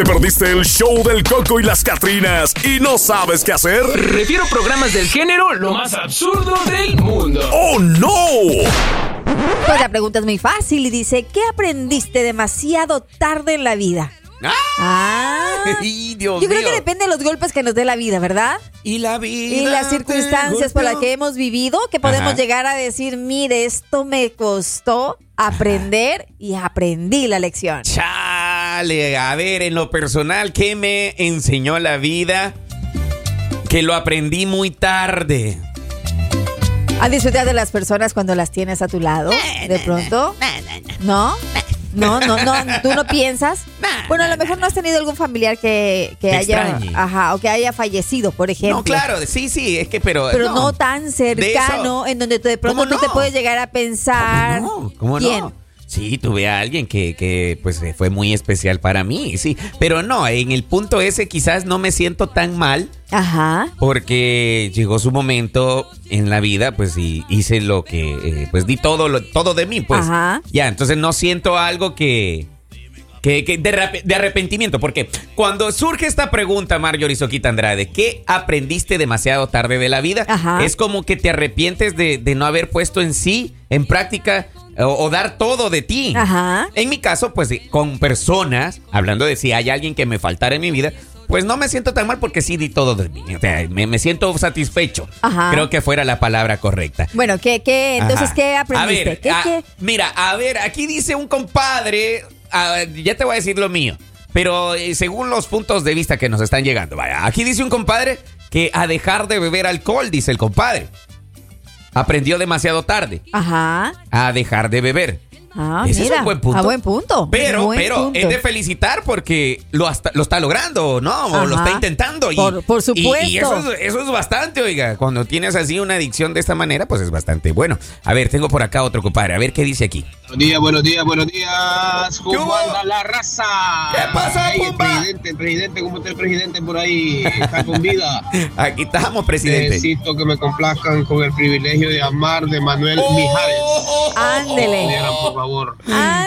¿Te perdiste el show del Coco y las Catrinas y no sabes qué hacer? Refiero programas del género lo más absurdo del mundo. ¡Oh, no! Pues la pregunta es muy fácil y dice, ¿qué aprendiste demasiado tarde en la vida? Ah. Ay, Dios Yo creo que depende de los golpes que nos dé la vida, ¿verdad? Y la vida. Y las circunstancias por las que hemos vivido, que podemos Ajá. llegar a decir, mire, esto me costó aprender y aprendí la lección. A ver, en lo personal, ¿qué me enseñó la vida? Que lo aprendí muy tarde. ¿A disfrutar de las personas cuando las tienes a tu lado? De pronto. ¿No? No, no, no, tú no piensas. Bueno, a lo mejor no has tenido algún familiar que, que haya, ajá, o que haya fallecido, por ejemplo. No, claro, sí, sí, es que, pero. Pero no, tan cercano, en donde tú de pronto ¿Cómo tú te no? puedes llegar a pensar. No, ¿cómo ¿Quién? Sí, tuve a alguien que, que, pues eh, fue muy especial para mí, sí. Pero no, en el punto ese quizás no me siento tan mal Ajá. porque llegó su momento en la vida, pues y hice lo que, eh, pues di todo, lo, todo de mí, pues. Ajá. Ya, entonces no siento algo que, que, que de, arrepentimiento, porque cuando surge esta pregunta, Marjorie Soquita Andrade, ¿qué aprendiste demasiado tarde de la vida? Ajá. Es como que te arrepientes de, de no haber puesto en sí, en práctica, o, o dar todo de ti. Ajá. En mi caso, pues con personas, hablando de si hay alguien que me faltara en mi vida, pues no me siento tan mal porque sí di todo de mí. O sea, me, me siento satisfecho. Ajá. Creo que fuera la palabra correcta. Bueno, ¿qué, qué, entonces, Ajá. qué aprendiste? A ver, ¿Qué, ah, qué? Mira, a ver, aquí dice un compadre, ya te voy a decir lo mío, pero eh, según los puntos de vista que nos están llegando, vaya, aquí dice un compadre que a dejar de beber alcohol, dice el compadre. Aprendió demasiado tarde Ajá. a dejar de beber. Ah, Ese mira. es un buen punto. A buen punto. Pero, Buen pero punto. es de felicitar porque lo, hasta- lo está logrando, ¿no? O lo está intentando. Y, Por- supuesto. Y, eso, es, eso es bastante, oiga. Cuando tienes así una adicción de esta manera, pues es bastante bueno. A ver, tengo por acá otro compadre. A ver qué dice aquí. Buenos días, buenos días, buenos días. ¿Qué hubo? ¿Cómo anda la raza? ¿Qué pasa, Ay, el presidente, el presidente, ¿cómo está el presidente por ahí? Está con vida. Aquí estamos, presidente. Necesito que me complazcan con el privilegio de amar de Manuel Oh, Mijares. oh, oh, Ándele. Pudiera, por favor.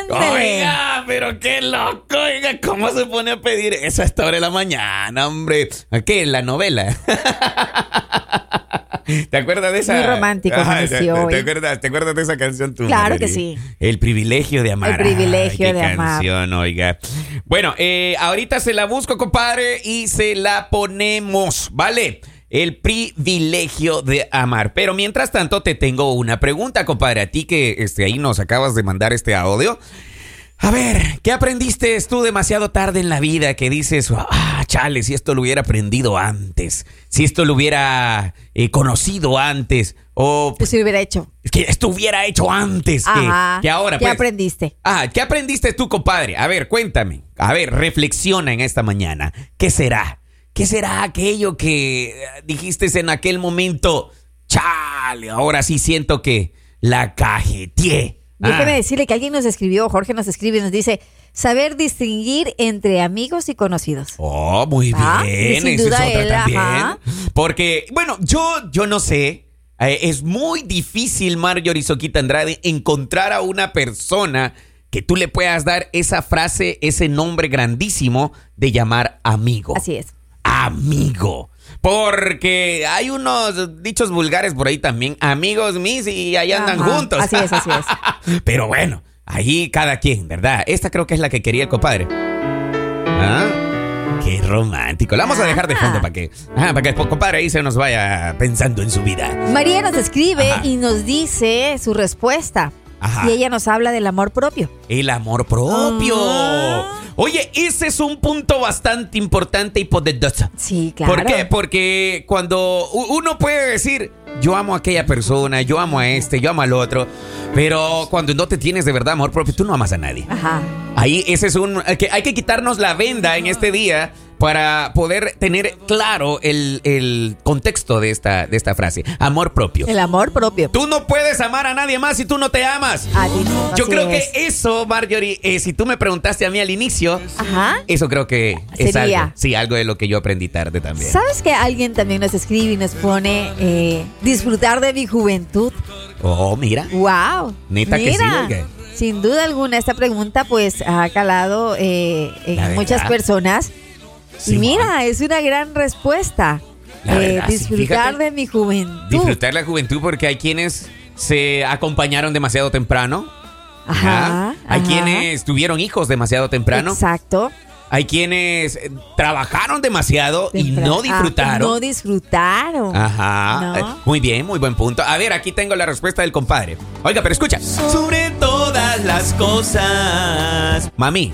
Oiga, pero qué loco, oiga, ¿cómo se pone a pedir eso a esta hora de la mañana, hombre? ¿Qué? La novela. ¿Te acuerdas de esa? Muy romántico ¿te, amaneció te- hoy. te acuerdas, ¿Te acuerdas de esa canción tú? Claro que sí. El privilegio de amar. El privilegio Ay, qué de amar. canción, oiga. Bueno, eh, ahorita se la busco, compadre, y se la ponemos, ¿vale? El privilegio de amar. Pero mientras tanto, te tengo una pregunta, compadre. A ti que este, ahí nos acabas de mandar este audio. A ver, ¿qué aprendiste tú demasiado tarde en la vida que dices, ah, chale, si esto lo hubiera aprendido antes, si esto lo hubiera eh, conocido antes, o Pues si lo hubiera hecho. que esto hubiera hecho antes que, que ahora. ¿Qué pues. aprendiste? Ah, ¿qué aprendiste tú, compadre? A ver, cuéntame. A ver, reflexiona en esta mañana. ¿Qué será? ¿Qué será aquello que eh, dijiste en aquel momento? Chale, ahora sí siento que la cajeteé. Déjeme Ah. decirle que alguien nos escribió, Jorge nos escribe y nos dice, saber distinguir entre amigos y conocidos. Oh, muy Ah, bien. sin esa duda es otra él, también. ajá. Porque, bueno, yo, yo no sé. eh, es muy difícil, Marjorie Soquita Andrade, encontrar a una persona que tú le puedas dar esa frase, ese nombre grandísimo de llamar amigo. Así es. Amigo. Porque hay unos dichos vulgares por ahí también. Amigos mis y ahí andan Ajá, juntos. así es, así es. Pero bueno, ahí cada quien, ¿verdad? Esta creo que es la que quería el compadre. ¿Ah? Qué romántico. La vamos a dejar de fondo Ah. para que, ah, para que el compadre ahí se nos vaya pensando en su vida. María nos escribe Ajá. y nos dice su respuesta. Ajá. Y ella nos habla del amor propio. El amor propio. Oye, ese es un punto bastante importante y poderoso. Sí, claro. ¿Por qué? Porque cuando uno puede decir, yo amo a aquella persona, yo amo a este, yo amo al otro, pero cuando no te tienes de verdad amor propio, tú no amas a nadie. Ajá. Ahí ese es un... que hay que quitarnos la venda en este día para poder tener claro el, el contexto de esta, de esta frase. Amor propio. El amor propio. Tú no puedes amar a nadie más si tú no te amas. No, Yo creo es. que eso, Marjorie, eh, si tú me preguntaste a mí al inicio, Ajá. eso creo que es Sería. algo. Sí, algo de lo que yo aprendí tarde también. ¿Sabes que alguien también nos escribe y nos pone eh, disfrutar de mi juventud? Oh, mira. ¡Wow! Neta que sí, Mira. sin duda alguna esta pregunta pues ha calado eh, en muchas personas. Sí, y mira, es una gran respuesta. La Eh, disfrutar fíjate. de mi juventud. Disfrutar la juventud porque hay quienes se acompañaron demasiado temprano. Ajá, ¿ah? Hay ajá. quienes tuvieron hijos demasiado temprano. Exacto. Hay quienes eh, trabajaron demasiado y no Ah, disfrutaron. no disfrutaron. Ajá. ¿No? Eh, Muy bien, muy buen punto. A ver, aquí tengo la respuesta del compadre. Oiga, pero escucha. Sobre todas las cosas. Mami,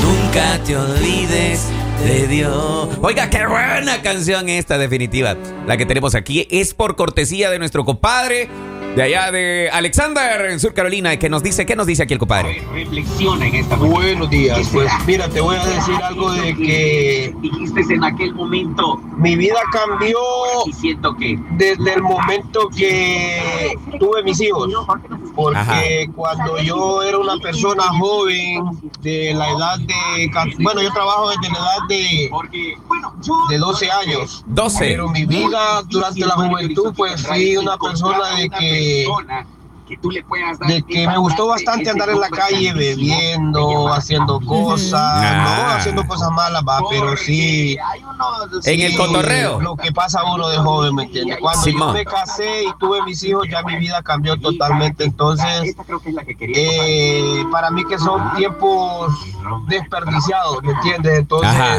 nunca te olvides de Dios. Oiga, qué buena canción esta definitiva. La que tenemos aquí es por cortesía de nuestro compadre de allá de Alexander en Sur Carolina, que nos dice, ¿qué nos dice aquí el compadre? Reflexiona en esta mañana. Buenos días, ¿Qué pues mira, te voy a decir algo de que Dijiste en aquel momento mi vida cambió siento que desde el momento que tuve mis hijos, porque Ajá. cuando yo era una persona joven de la edad de, bueno, yo trabajo desde la edad de, porque bueno, yo de 12 años, 12. pero mi vida durante la juventud pues fui una persona de que 对。Que tú le puedas dar de que me gustó bastante andar en la calle bebiendo, haciendo cosas, no haciendo cosas malas, va, pero sí En el cotorreo. Lo que pasa uno de joven, ¿me entiendes? Cuando Simón. yo me casé y tuve mis hijos, ya mi vida cambió totalmente. Entonces, eh, para mí que son tiempos desperdiciados, ¿me entiendes? Entonces, Ajá.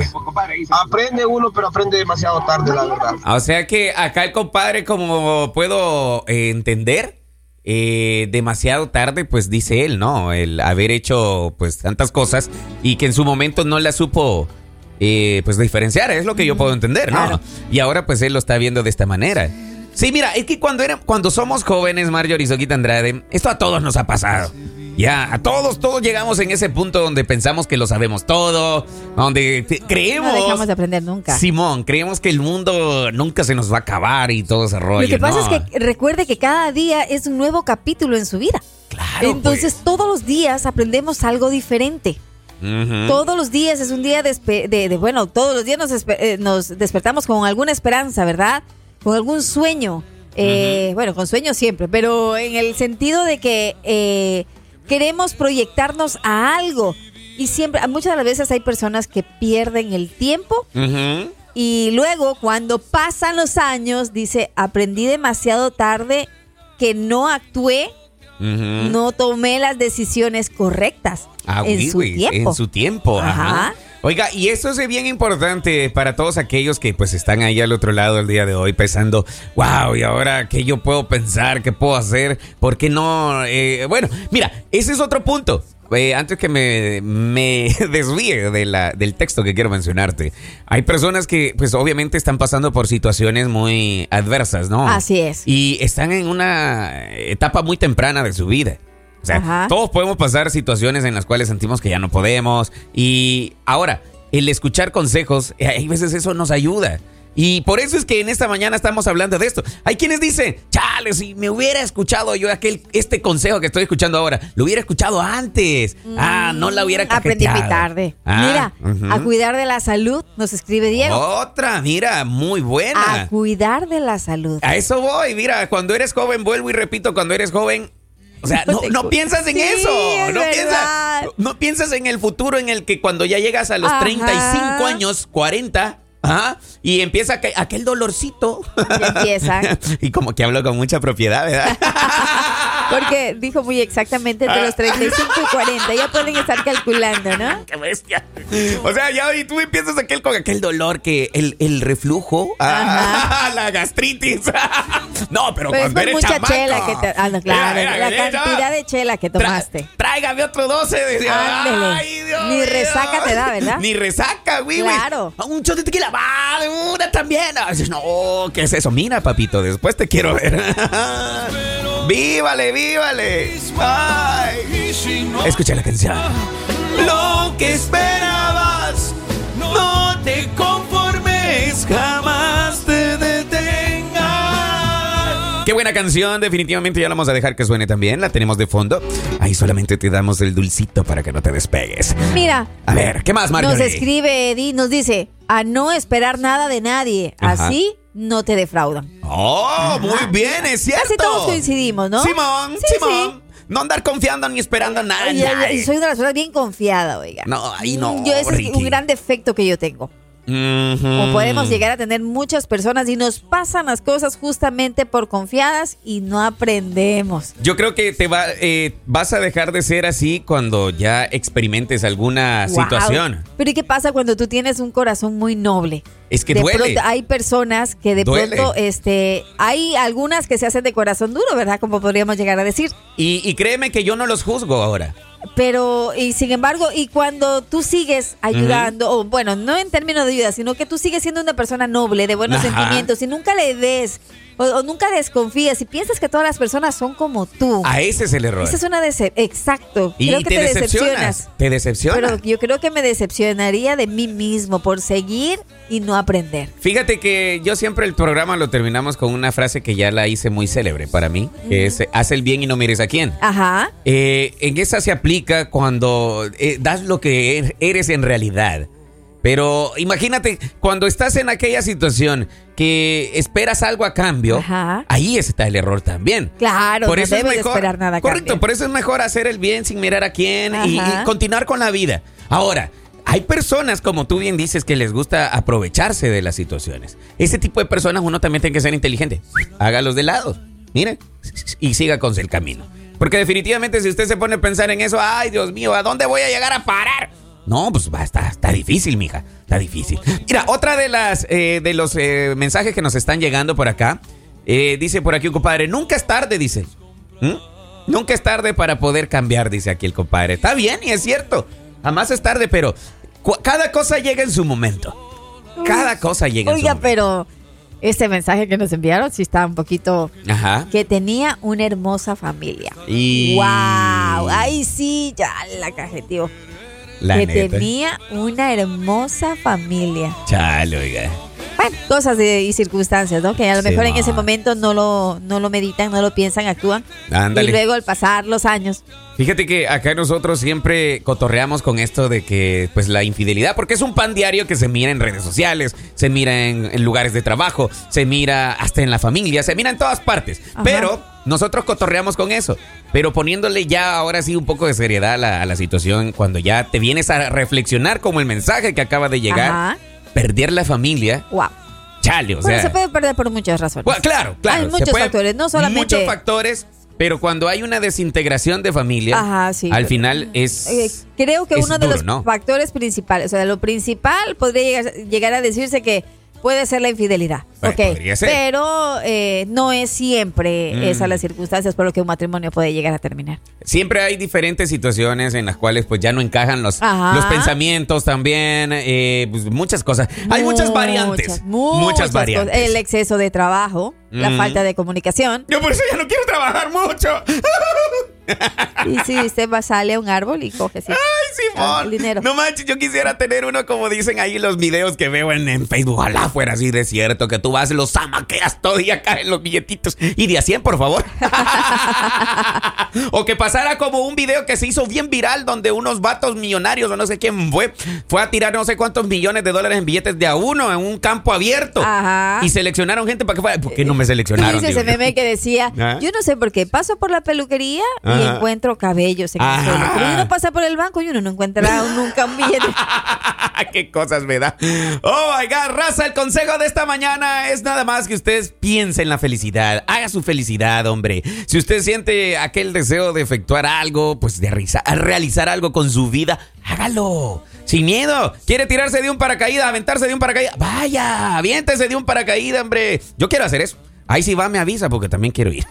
aprende uno, pero aprende demasiado tarde, la verdad. O sea que acá el compadre, como puedo eh, entender, eh, demasiado tarde, pues dice él, ¿no? El haber hecho pues tantas cosas y que en su momento no la supo eh, pues diferenciar, es lo que yo puedo entender, ¿no? Claro. Y ahora pues él lo está viendo de esta manera. Sí, mira, es que cuando, era, cuando somos jóvenes, Marjorie Soquita Andrade, esto a todos nos ha pasado. Ya, a todos, todos llegamos en ese punto donde pensamos que lo sabemos todo, donde creemos... No dejamos de aprender nunca. Simón, creemos que el mundo nunca se nos va a acabar y todo ese rollo. Lo que pasa ¿no? es que recuerde que cada día es un nuevo capítulo en su vida. Claro, Entonces todos los días aprendemos algo diferente. pues. Todos los días es un día de, espe- de- de- bueno, todos los días nos, eh, nos despertamos con alguna esperanza, ¿verdad? Con algún sueño. Eh, Bueno, con sueños siempre, pero en el sentido de que eh, queremos proyectarnos a algo. Y siempre, muchas de las veces hay personas que pierden el tiempo Ujú. y luego cuando pasan los años, dice, aprendí demasiado tarde que no actué, no tomé las decisiones correctas Ah, en oui, su oui. En su tiempo, ajá. Ajá. Oiga, y eso es bien importante para todos aquellos que pues están ahí al otro lado el día de hoy pensando, wow, y ahora qué yo puedo pensar, qué puedo hacer, por qué no. Eh, bueno, mira, ese es otro punto. Eh, antes que me, me desvíe de la, del texto que quiero mencionarte, hay personas que pues obviamente están pasando por situaciones muy adversas, ¿no? Así es. Y están en una etapa muy temprana de su vida. O sea, Ajá. todos podemos pasar situaciones en las cuales sentimos que ya no podemos. Y ahora, el escuchar consejos, eh, hay veces eso nos ayuda. Y por eso es que en esta mañana estamos hablando de esto. Hay quienes dicen, chale, si me hubiera escuchado yo aquel, este consejo que estoy escuchando ahora, lo hubiera escuchado antes. ah, no la hubiera Aprendí muy tarde. Ah, Mira, a cuidar de la salud, nos escribe Diego. Otra, mira, muy buena. A cuidar de la salud. A eso voy, mira, cuando eres joven, vuelvo y repito, cuando eres joven, o sea, no, no piensas en Sí, eso, es no piensas, no piensas en el futuro en el que cuando ya llegas a los Ajá. 35 años, 40, ajá, y empieza aqu- aquel dolorcito. Ya empieza. y como que hablo con mucha propiedad, ¿verdad? Porque dijo muy exactamente entre los 35 y 40. Ya pueden estar calculando, ¿no? ¡Qué bestia! O sea, ya y tú empiezas aquel con aquel dolor que el, el reflujo, ah, la gastritis. no, pero, Pero es cuando por eres mucha chamaco. chela que te. Ah, no, claro. Mira, mira, la mira. cantidad de chela que Tra- tomaste. tráigame otro 12. Decía. Ándele. Ay, Dios Ni resaca te da, ¿verdad? Ni resaca, güey. güey. Claro. Un shot de tequila, va, de una también. Ah, no, ¿qué es eso? Mira, papito, después te quiero ver. Vívale, vívale. Ay. Escucha la canción. Lo que esperabas, no te conformes, jamás te detengas. Qué buena canción, definitivamente ya la vamos a dejar que suene también, la tenemos de fondo. Ahí solamente te damos el dulcito para que no te despegues. Mira, A ver, ¿qué más, Marjorie? nos escribe Eddie, nos dice: a no esperar nada de nadie. Ajá. Así no te defraudan. Oh, muy bien, es cierto. Casi todos coincidimos, ¿no? Simón, Sí, Simón. no andar confiando ni esperando a nada. Ay, nadie. soy una persona bien confiada, oiga. No, ahí no, Yo, ese es un gran defecto que yo tengo. Ujú. O podemos llegar a tener muchas personas y nos pasan las cosas justamente por confiadas y no aprendemos. Yo creo que te va, eh, vas a dejar de ser así cuando ya experimentes alguna Wow. situación. Pero ¿y qué pasa cuando tú tienes un corazón muy noble? Es que de duele. pronto hay personas que de Duele. pronto, este, hay algunas que se hacen de corazón duro, ¿verdad? Como podríamos llegar a decir. Y, y créeme que yo no los juzgo ahora. Pero, y sin embargo, y cuando tú sigues ayudando, o bueno, no en términos de ayuda, sino que tú sigues siendo una persona noble, de buenos Ajá. sentimientos, y nunca le des, o, o nunca desconfías, y piensas que todas las personas son como tú. A ese es el error. Esa es una decepción. Exacto. y creo que te, te, decepcionas. decepcionas. Te decepciona. Pero yo creo que me decepcionaría de mí mismo por seguir y no aprender. Fíjate que yo siempre el programa lo terminamos con una frase que ya la hice muy célebre para mí, que es haz el bien y no mires a quién. Ajá. Eh, en esa se aplica cuando eh, das lo que er- eres en realidad. Pero imagínate, cuando estás en aquella situación que esperas algo a cambio, Ajá. ahí está el error también. Claro, no debes de esperar nada a Correcto, cambio. por eso es mejor hacer el bien sin mirar a quién y, y continuar con la vida. Ahora, hay personas, como tú bien dices, que les gusta aprovecharse de las situaciones. Ese tipo de personas uno también tiene que ser inteligente. Hágalos de lado. Mire, y siga con el camino. Porque definitivamente si usted se pone a pensar en eso, ay Dios mío, ¿a dónde voy a llegar a parar? No, pues va, está, está difícil, mija. Está difícil. Mira, otra de las eh, de los eh, mensajes que nos están llegando por acá. eh, dice por aquí un compadre, nunca es tarde, dice. ¿Mm? Nunca es tarde para poder cambiar, dice aquí el compadre. Está bien y es cierto. Jamás es tarde, pero cada cosa llega en su momento. Cada cosa llega en su Oiga, momento. pero este mensaje que nos enviaron sí está un poquito Ajá. que tenía una hermosa familia. Y- ¡Wow! Ay, sí, ya la cajeteó. La que neta. tenía una hermosa familia. Chale, oiga. Bueno, cosas de- y circunstancias, ¿no? Que a lo Sí, mejor en ese momento no lo, no lo meditan, no lo piensan, actúan. Ándale. Y luego al pasar los años. Fíjate que acá nosotros siempre cotorreamos con esto de que, pues, la infidelidad, porque es un pan diario que se mira en redes sociales, se mira en, en lugares de trabajo, se mira hasta en la familia, se mira en todas partes. Ajá. Pero nosotros cotorreamos con eso, pero poniéndole ya ahora sí un poco de seriedad a la, a la situación, cuando ya te vienes a reflexionar como el mensaje que acaba de llegar, Ajá. Perder la familia, ¡Wow! chale, o Bueno, sea. se puede perder por muchas razones. Bueno, claro, claro. Hay muchos puede- factores, no solamente. Muchos factores, pero cuando hay una desintegración de familia, Ajá, sí. al final es. Eh, creo que es uno de los ¿no? factores principales, o sea, lo principal podría llegar, llegar a decirse que puede ser la infidelidad. Bueno, ok, podría ser. pero eh, no es siempre Mm. esas las circunstancias por lo que un matrimonio puede llegar a terminar. Siempre hay diferentes situaciones en las cuales pues ya no encajan los, Ajá. los pensamientos también, eh, pues, muchas cosas. Hay muchas variantes. Muchas, Muchas, variantes. cosas. El exceso de trabajo, la Mm. falta de comunicación. Yo por eso ya no quiero trabajar mucho. Y si usted va, sale a un árbol y coge así. Ay, Ah, Simón. el dinero. No manches, yo quisiera tener uno como dicen ahí los videos que veo en, en Facebook. Ojalá fuera así de cierto, que tú vas, los zamaqueas todo y ya caen los billetitos. Y de a 100, por favor. o que pasara como un video que se hizo bien viral donde unos vatos millonarios o no sé quién fue, fue a tirar no sé cuántos millones de dólares en billetes de a uno en un campo abierto. Ajá. Y seleccionaron gente para que fuera. ¿Por qué no me seleccionaron? dices ese meme que decía, ¿Ah? yo no sé por qué, paso por la peluquería y encuentro cabellos en el suelo. Pero uno pasa por el banco y uno no encuentra nunca un billete. Qué cosas me da. Oh my God, raza, el consejo de esta mañana es nada más que ustedes piensen en la felicidad. Haga su felicidad, hombre. Si usted siente aquel deseo de efectuar algo, pues de realizar, realizar algo con su vida, hágalo. Sin miedo. ¿Quiere tirarse de un paracaídas, aventarse de un paracaídas? Vaya, aviéntese de un paracaídas, hombre. Yo quiero hacer eso. Ahí sí va, me avisa porque también quiero ir.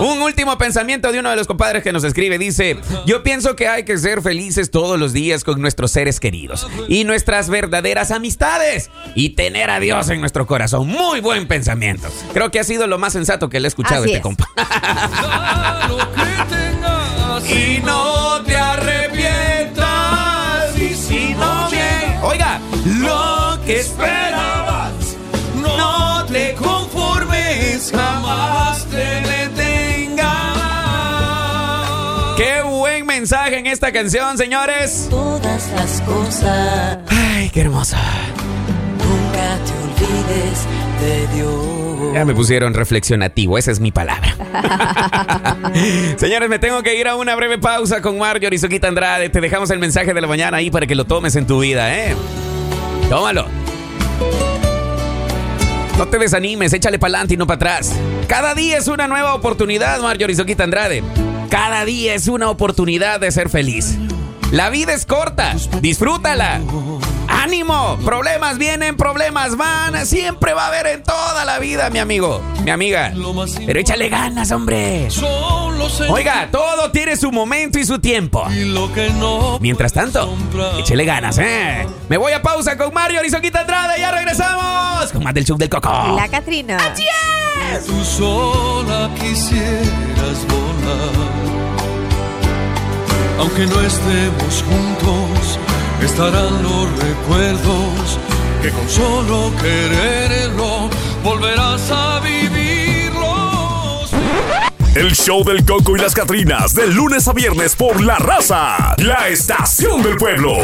Un último pensamiento de uno de los compadres que nos escribe. Dice, yo pienso que hay que ser felices todos los días con nuestros seres queridos y nuestras verdaderas amistades y tener a Dios en nuestro corazón. Muy buen pensamiento. Creo que ha sido lo más sensato que le he escuchado a Así este es. compa. y no te arrepientas y si no bien, oiga, lo que esperabas, en esta canción, señores. todas las cosas. Ay, qué hermosa. Nunca te olvides de Dios. Ya me pusieron reflexionativo, esa es mi palabra. Señores, me tengo que ir a una breve pausa con Mario y Suquita Andrade. Te dejamos el mensaje de la mañana ahí para que lo tomes en tu vida, ¿eh? Tómalo. No te desanimes, échale para adelante y no para atrás. Cada día es una nueva oportunidad, Mario Soquita Andrade. Cada día es una oportunidad de ser feliz. La vida es corta, disfrútala. ¡Ánimo! Problemas vienen, problemas van. Siempre va a haber en toda la vida, mi amigo, mi amiga. Pero échale ganas, hombre. Oiga, todo tiene su momento y su tiempo. Mientras tanto, échale ganas, ¿eh? Me voy a pausa con Mario Arizoquita Andrade. Ya regresamos con más del show del Coco. La Catrina. Tú sola quisieras. Aunque no estemos juntos, estarán los recuerdos que con solo quererlo volverás a vivirlos. El show del Coco y las Catrinas, de lunes a viernes por La Raza, la estación del pueblo.